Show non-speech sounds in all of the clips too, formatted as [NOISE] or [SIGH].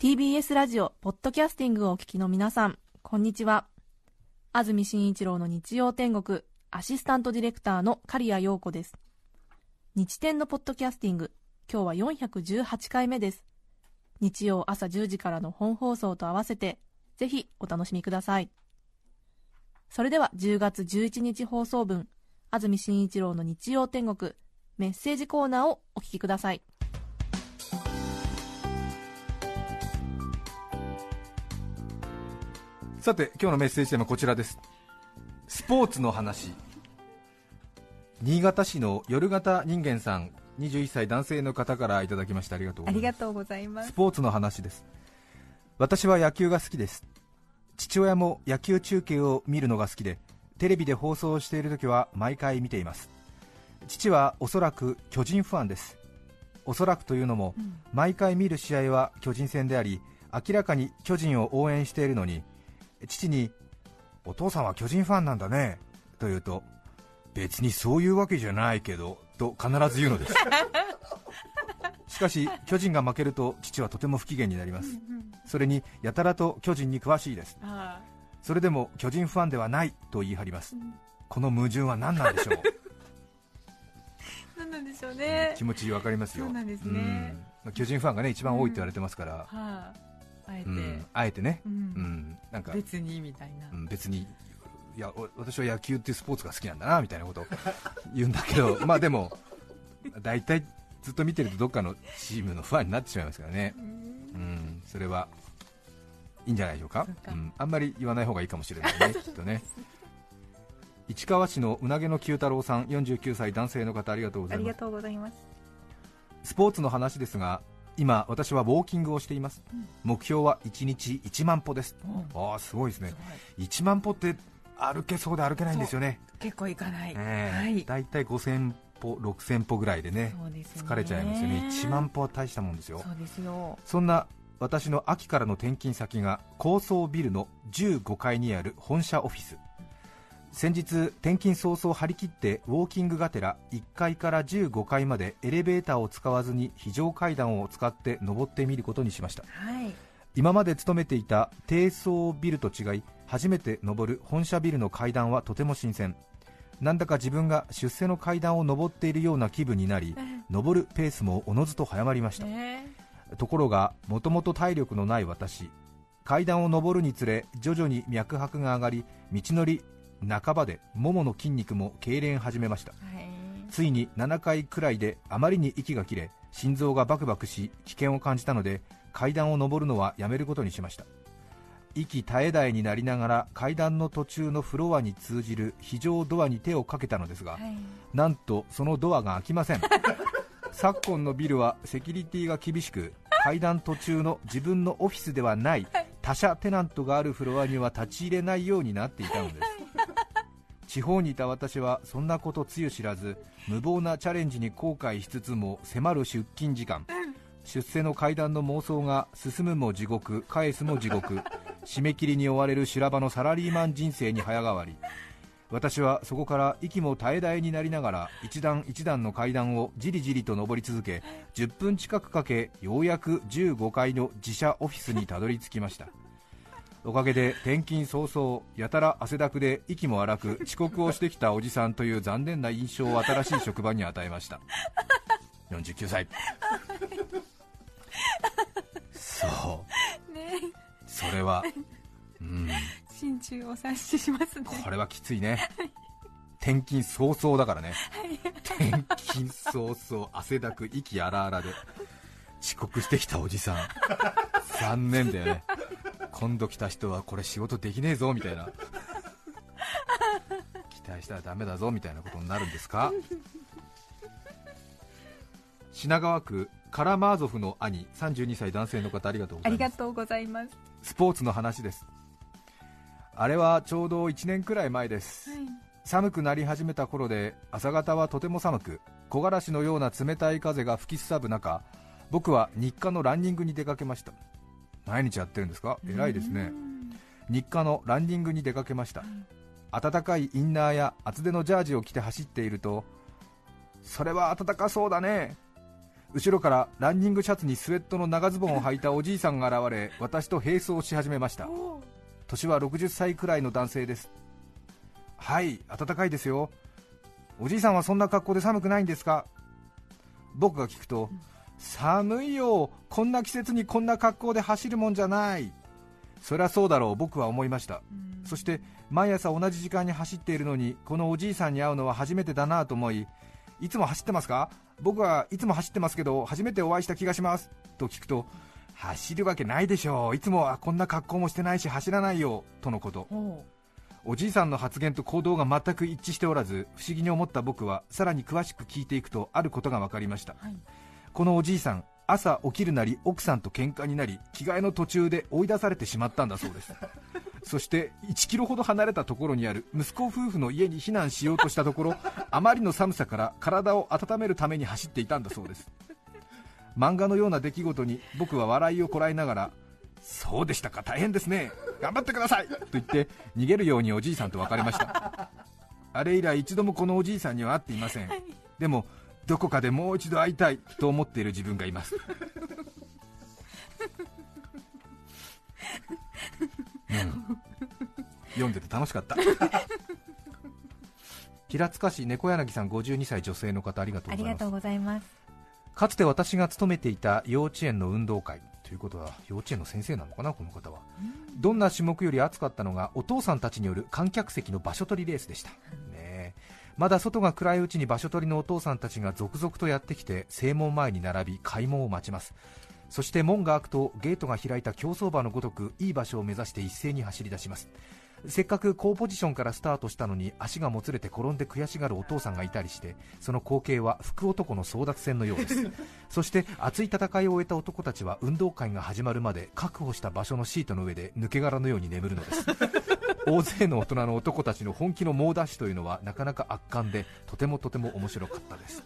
TBS ラジオ、ポッドキャスティングをお聞きの皆さん、こんにちは。安住紳一郎の日曜天国、アシスタントディレクターの刈谷陽子です。日天のポッドキャスティング、今日は418回目です。日曜朝10時からの本放送と合わせて、ぜひお楽しみください。それでは10月11日放送分、安住紳一郎の日曜天国、メッセージコーナーをお聞きください。さて今日のメッセージテーマはこちらです。スポーツの話。新潟市の夜型人間さん21歳男性の方からいただきましたありがとうございます。ありがとうございます。スポーツの話です。私は野球が好きです。父親も野球中継を見るのが好きでテレビで放送している時は毎回見ています。父はおそらく巨人ファンです。おそらくというのも、毎回見る試合は巨人戦であり明らかに巨人を応援しているのに父にお父さんは巨人ファンなんだね。と言うと別にそういうわけじゃないけどと必ず言うのです。[LAUGHS] しかし巨人が負けると父はとても不機嫌になります。それにやたらと巨人に詳しいです。それでも巨人ファンではないと言い張ります。この矛盾は何なんでしょう？[LAUGHS] なんなんでしょうね。気持ち分かりますよ。ね。うん。巨人ファンがね一番多いと言われてますから、はあ、あえて、うん。あえてね、ううん。んなんか、別にみたいな。うん別にいやお私は野球っていうスポーツが好きなんだなみたいなことを [LAUGHS] 言うんだけど [LAUGHS] まあでも大体ずっと見てるとどっかのチームのファンになってしまいますからね。うん。それはいいんじゃないでしょうか。そうん、あんまり言わない方がいいかもしれないね [LAUGHS] きっとね。市川市のうなげの九太郎さん49歳男性の方ありがとうございます。ありがとうございます。スポーツの話ですが今私はウォーキングをしています、目標は1日1万歩です、ああすごいですね。1万歩って歩けそうで歩けないんですよね。結構いかない。ええ。はい。だいたい5000歩6000歩ぐらいでねね。疲れちゃいますよね。1万歩は大したもんですよ。そうですよ。そんな私の秋からの転勤先が高層ビルの15階にある本社オフィス先日転勤早々張り切ってウォーキングがてら1階から15階までエレベーターを使わずに非常階段を使って登ってみることにしました。はい。今まで勤めていた低層ビルと違い初めて登る本社ビルの階段はとても新鮮。なんだか自分が出世の階段を登っているような気分になり登るペースもおのずと早まりました。ねところがもともと体力のない私階段を上るにつれ徐々に脈拍が上がり道のり半ばでももの筋肉も痙攣始めました。はい。ついに7回くらいであまりに息が切れ心臓がバクバクし危険を感じたので階段を上るのはやめることにしました。息絶え絶えになりながら階段の途中のフロアに通じる非常ドアに手をかけたのですが、はい。なんとそのドアが開きません。[LAUGHS] 昨今のビルはセキュリティが厳しく階段途中の自分のオフィスではない。他社テナントがあるフロアには立ち入れないようになっていたのです地方にいた私はそんなことつゆ知らず無謀なチャレンジに後悔しつつも迫る出勤時間。出世の階段の妄想が進むも地獄返すも地獄締め切りに追われる修羅場のサラリーマン人生に早変わり。私はそこから息も絶え絶えになりながら一段一段の階段をじりじりと上り続け10分近くかけようやく15階の自社オフィスにたどり着きました。おかげで転勤早々やたら汗だくで息も荒く遅刻をしてきたおじさんという残念な印象を新しい職場に与えました。[LAUGHS] 49歳。そう。ね。それはうん。心中お察ししますね。これはきついね。転勤早々だからね。転勤早々汗だく息荒々で遅刻してきたおじさん。残念だよね今度来た人はこれ仕事できねえぞみたいな。[LAUGHS] 期待したらダメだぞみたいなことになるんですか？[LAUGHS] 品川区カラマーゾフの兄32歳男性の方ありがとうございます。ありがとうございます。スポーツの話です。あれはちょうど1年くらい前です、寒くなり始めた頃で朝方はとても寒く木枯らしのような冷たい風が吹きすさぶ中僕は日課のランニングに出かけました毎日やってるんですか？偉いですね。日課のランニングに出かけました。暖かいインナーや厚手のジャージを着て走っているとそれは暖かそうだね。後ろからランニングシャツにスウェットの長ズボンを履いたおじいさんが現れ私と並走し始めました。年は60歳くらいの男性です。はい暖かいですよ。おじいさんはそんな格好で寒くないんですか？僕が聞くと、寒いよ。こんな季節にこんな格好で走るもんじゃない。そりゃそうだろう。僕は思いました。そして毎朝同じ時間に走っているのにこのおじいさんに会うのは初めてだなと思いいつも走ってますか？僕はいつも走ってますけど初めてお会いした気がします。と聞くと走るわけないでしょう。いつもはこんな格好もしてないし走らないよ。とのこと。ほおじいさんの発言と行動が全く一致しておらず不思議に思った僕はさらに詳しく聞いていくとあることが分かりました、はいこのおじいさん朝起きるなり奥さんと喧嘩になり着替えの途中で追い出されてしまったんだそうです。[LAUGHS] そして1キロほど離れたところにある息子夫婦の家に避難しようとしたところあまりの寒さから体を温めるために走っていたんだそうです。漫画のような出来事に僕は笑いをこらえながらそうでしたか大変ですね。頑張ってください。と言って逃げるようにおじいさんと別れました。あれ以来一度もこのおじいさんには会っていません。でもどこかでもう一度会いたいと思っている自分がいます、[LAUGHS] うん。読んでて楽しかった。平塚市猫柳さん52歳女性の方ありがとうございます。かつて私が勤めていた幼稚園の運動会。ということは幼稚園の先生なのかなこの方は。どんな種目より熱かったのがお父さんたちによる観客席の場所取りレースでした、まだ外が暗いうちに場所取りのお父さんたちが続々とやってきて正門前に並び開門を待ちます。そして門が開くとゲートが開いた競走馬のごとくいい場所を目指して一斉に走り出します。せっかく好ポジションからスタートしたのに足がもつれて転んで悔しがるお父さんがいたりしてその光景は福男の争奪戦のようです。[LAUGHS] そして熱い戦いを終えた男たちは運動会が始まるまで確保した場所のシートの上で抜け殻のように眠るのです大勢の大人の男たちの本気の猛ダッシュというのはなかなか圧巻でとてもとても面白かったです。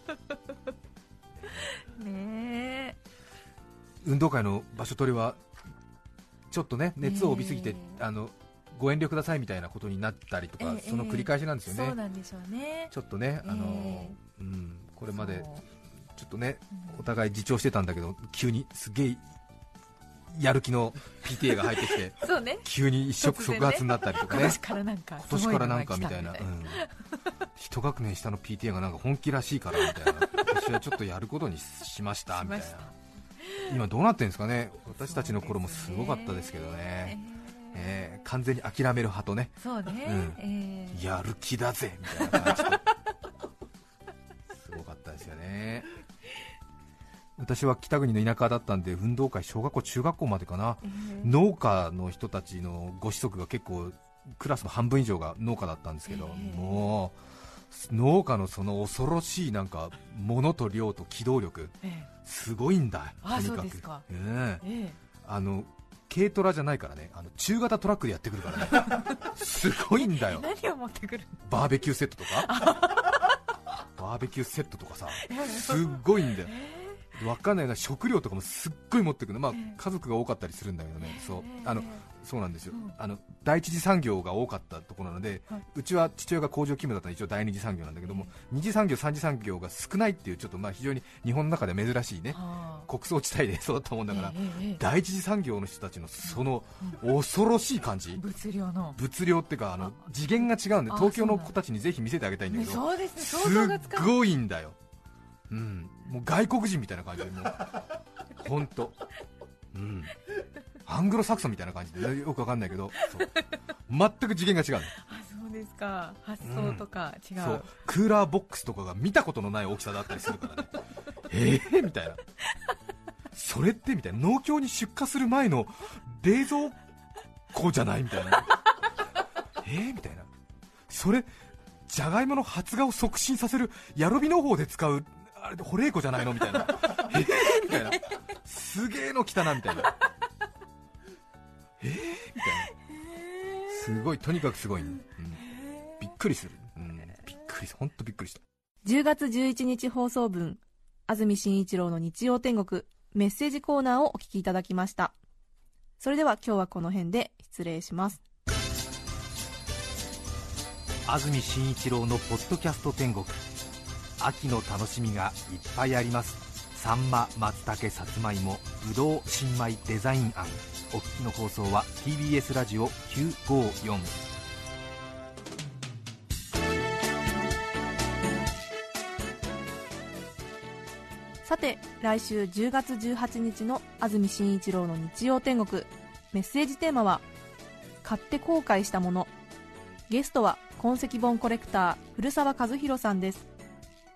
[LAUGHS] ね運動会の場所取りはちょっとね熱を帯びすぎて、えあのご遠慮くださいみたいなことになったりとか、ええ。その繰り返しなんですよね、そうなんでしょうね。ちょっとね、あのえうん、これまでちょっとね、うんお互い自重してたんだけど、急にすげえやる気の PTA が入ってきて、[LAUGHS] そうね。急に一触即発になったりとかね。今年、からなんか今年からなんかみたいな、うん、一学年下の PTA がなんか本気らしいからみたいな、私はちょっとやることにしましたみたいな。今どうなってるんですかね、私たちの頃もすごかったですけどね。ええー完全に諦める派とね。ーそうね。うん。えー。やる気だぜみたいな感じ私は北国の田舎だったんで運動会小学校中学校までかな。えー。農家の人たちのご子息が結構クラスの半分以上が農家だったんですけど、ええもう農家のその恐ろしいなんか物と量と機動力えすごいんだあとにかく。あの軽トラじゃないからねあの中型トラックでやってくるからね。[LAUGHS] すごいんだよ。ー何を持ってくるバーベキューセットとか？バーベキューセットとかさ。すっごいんだよわかんないな食料とかもすっごい持ってくるの。まあええ。家族が多かったりするんだけどね。そう。ええあのそうなんですよ。うん。あの第一次産業が多かったところなのではい。うちは父親が工場勤務だったので一応第二次産業なんだけども二次産業三次産業が少ないっていうちょっとまあ非常に日本の中で珍しいね。はあ。穀倉地帯で育ったもんだから第一次産業の人たちのその恐ろしい感じ？物量の。物量っていうかあの次元が違うんであ東京の子たちにぜひ見せてあげたいんだねけどそうですっごいんだよ、うん、もう外国人みたいな感じでもう。[LAUGHS] 本当、うん、アングロサクソンみたいな感じでよくわかんないけど。全く次元が違うの。あそうですか。発想とか違う、そう。クーラーボックスとかが見たことのない大きさだったりするからね。[LAUGHS] えー？みたいな。それってみたいな。農協に出荷する前の冷蔵庫じゃないみたいな。えー？みたいな。それじゃがいもの発芽を促進させるヤロビ農法で使うあれホレイコじゃないの？みたいな。え？ーみたいな。すげえの来たなみたいな。え？ーみたいな。すごいとにかくすごい、うん。びっくりする、うん。びっくり本当びっくりした。10月11日放送分安住紳一郎の日曜天国メッセージコーナーをお聞きいただきました。それでは今日はこの辺で失礼します。安住紳一郎のポッドキャスト天国秋の楽しみがいっぱいあります。サンマ松茸さつまいもぶどう新米デザイン案お聞きの放送は TBS ラジオ954さて来週10月18日の安住紳一郎の日曜天国。メッセージテーマは「買って後悔したもの」ゲストは痕跡本コレクター古澤和弘さんです。